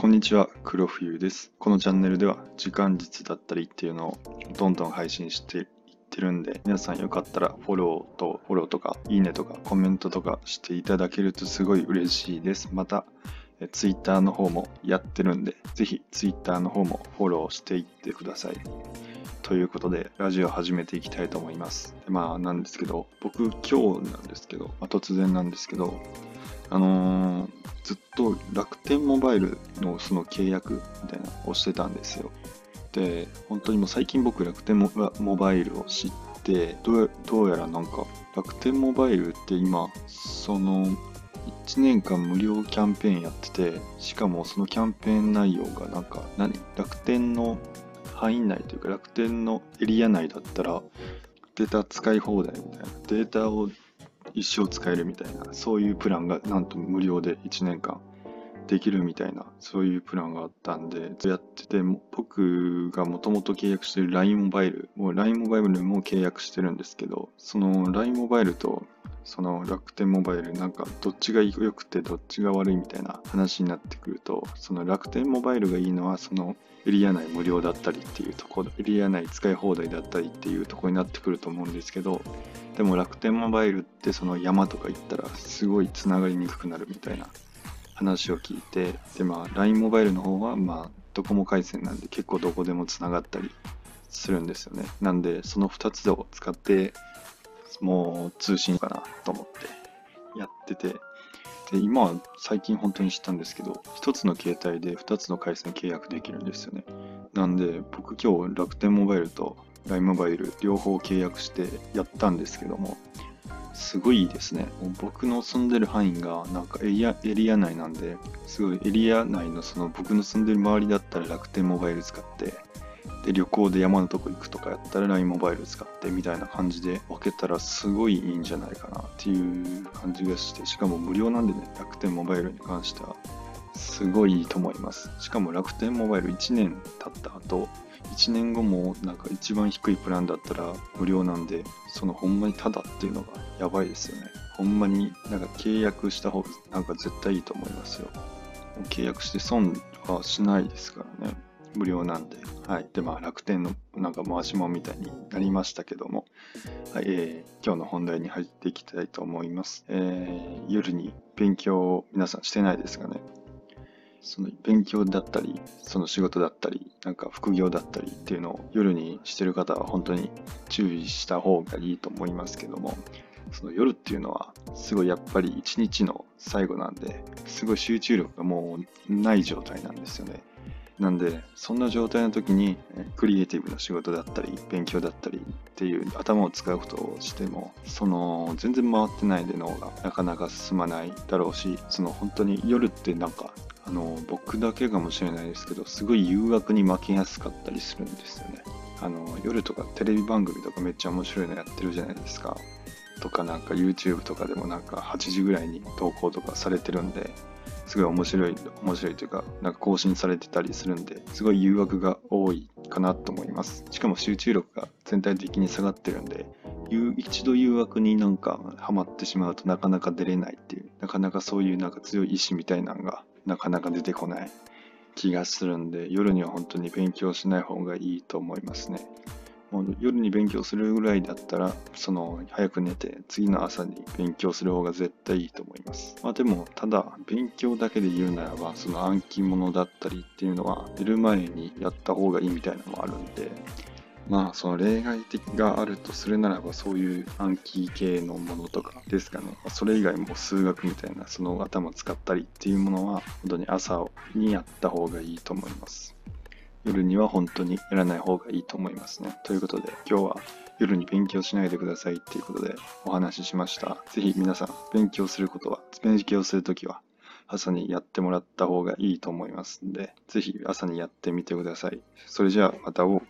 こんにちは、黒冬です。このチャンネルでは時間術だったりっていうのをどんどん配信していってるんで、皆さんよかったらフォローとフォローとかいいねとかコメントとかしていただけるとすごい嬉しいです。また、ツイッターの方もやってるんで、ぜひツイッターの方もフォローしていってください。ということで、ラジオ始めていきたいと思います。まあ、なんですけど、僕今日なんですけど、まあ、突然なんですけど、あのー、ずっと楽天モバイルのその契約みたいなをしてたんですよ。で、本当にもう最近僕楽天モバイルを知ってどう、どうやらなんか楽天モバイルって今、その1年間無料キャンペーンやってて、しかもそのキャンペーン内容がなんか何？楽天の範囲内というか楽天のエリア内だったらデータ使い放題みたいなデータを一生使えるみたいな、そういうプランがなんと無料で1年間できるみたいな、そういうプランがあったんで、やってて、僕がもともと契約してる LINE モバイル、もう LINE モバイルも契約してるんですけど、その LINE モバイルとその楽天モバイルなんかどっちが良くてどっちが悪いみたいな話になってくるとその楽天モバイルがいいのはそのエリア内無料だったりっていうところエリア内使い放題だったりっていうとこになってくると思うんですけどでも楽天モバイルってその山とか行ったらすごいつながりにくくなるみたいな話を聞いてでまあ LINE モバイルの方はまあドコモ回線なんで結構どこでもつながったりするんですよねなんでその2つを使ってもう通信かなと思ってやってて、で、今は最近本当に知ったんですけど、1つの携帯で2つの回線契約できるんですよね。なんで、僕今日楽天モバイルと LINE モバイル両方契約してやったんですけども、すごいですね。僕の住んでる範囲がなんかエリアエリア内なんで、すごいエリア内のその僕の住んでる周りだったら楽天モバイル使って、で旅行で山のとこ行くとかやったら LINE モバイル使ってみたいな感じで分けたらすごいいいんじゃないかなっていう感じがしてしかも無料なんでね楽天モバイルに関してはすごいいいと思いますしかも楽天モバイル1年経った後1年後もなんか一番低いプランだったら無料なんでそのほんまにただっていうのがやばいですよねほんまになんか契約した方がなんか絶対いいと思いますよ契約して損はしないですからね無料なんで、はい。で、まあ、楽天のなんか回しもみたいになりましたけども、はい、えー、今日の本題に入っていきたいと思います。えー、夜に勉強を皆さんしてないですかね？その勉強だったり、その仕事だったり、なんか副業だったりっていうのを夜にしてる方は本当に注意した方がいいと思いますけども、その夜っていうのはすごいやっぱり一日の最後なんで、すごい集中力がもうない状態なんですよね。なんで、そんな状態の時に、クリエイティブな仕事だったり、勉強だったりっていう頭を使うことをしても、その、全然回ってないで脳がなかなか進まないだろうし、その本当に夜ってなんか、あの、僕だけかもしれないですけど、すごい誘惑に負けやすかったりするんですよね。あの、夜とかテレビ番組とかめっちゃ面白いのやってるじゃないですか。とかなんか YouTube とかでもなんか8時ぐらいに投稿とかされてるんで、すごい面白い、面白いというか、なんか更新されてたりするんで、すごい誘惑が多いかなと思います。しかも集中力が全体的に下がってるんで、一度誘惑になんかハマってしまうとなかなか出れないっていう、なかなかそういうなんか強い意志みたいなのがなかなか出てこない気がするんで、夜には本当に勉強しない方がいいと思いますね。もう夜に勉強するぐらいだったら、その早く寝て次の朝に勉強する方が絶対いいと思います。まあでも、ただ勉強だけで言うならば、その暗記物だったりっていうのは寝る前にやった方がいいみたいなのもあるんで、まあその例外的があるとするならばそういう暗記系のものとかですかね。それ以外も数学みたいなその頭使ったりっていうものは本当に朝にやった方がいいと思います。夜には本当にやらない方がいいと思いますね。ということで今日は夜に勉強しないでくださいっていうことでお話ししました。ぜひ皆さん勉強することは、勉強するときは朝にやってもらった方がいいと思いますんで、ぜひ朝にやってみてください。それじゃあまた会おう。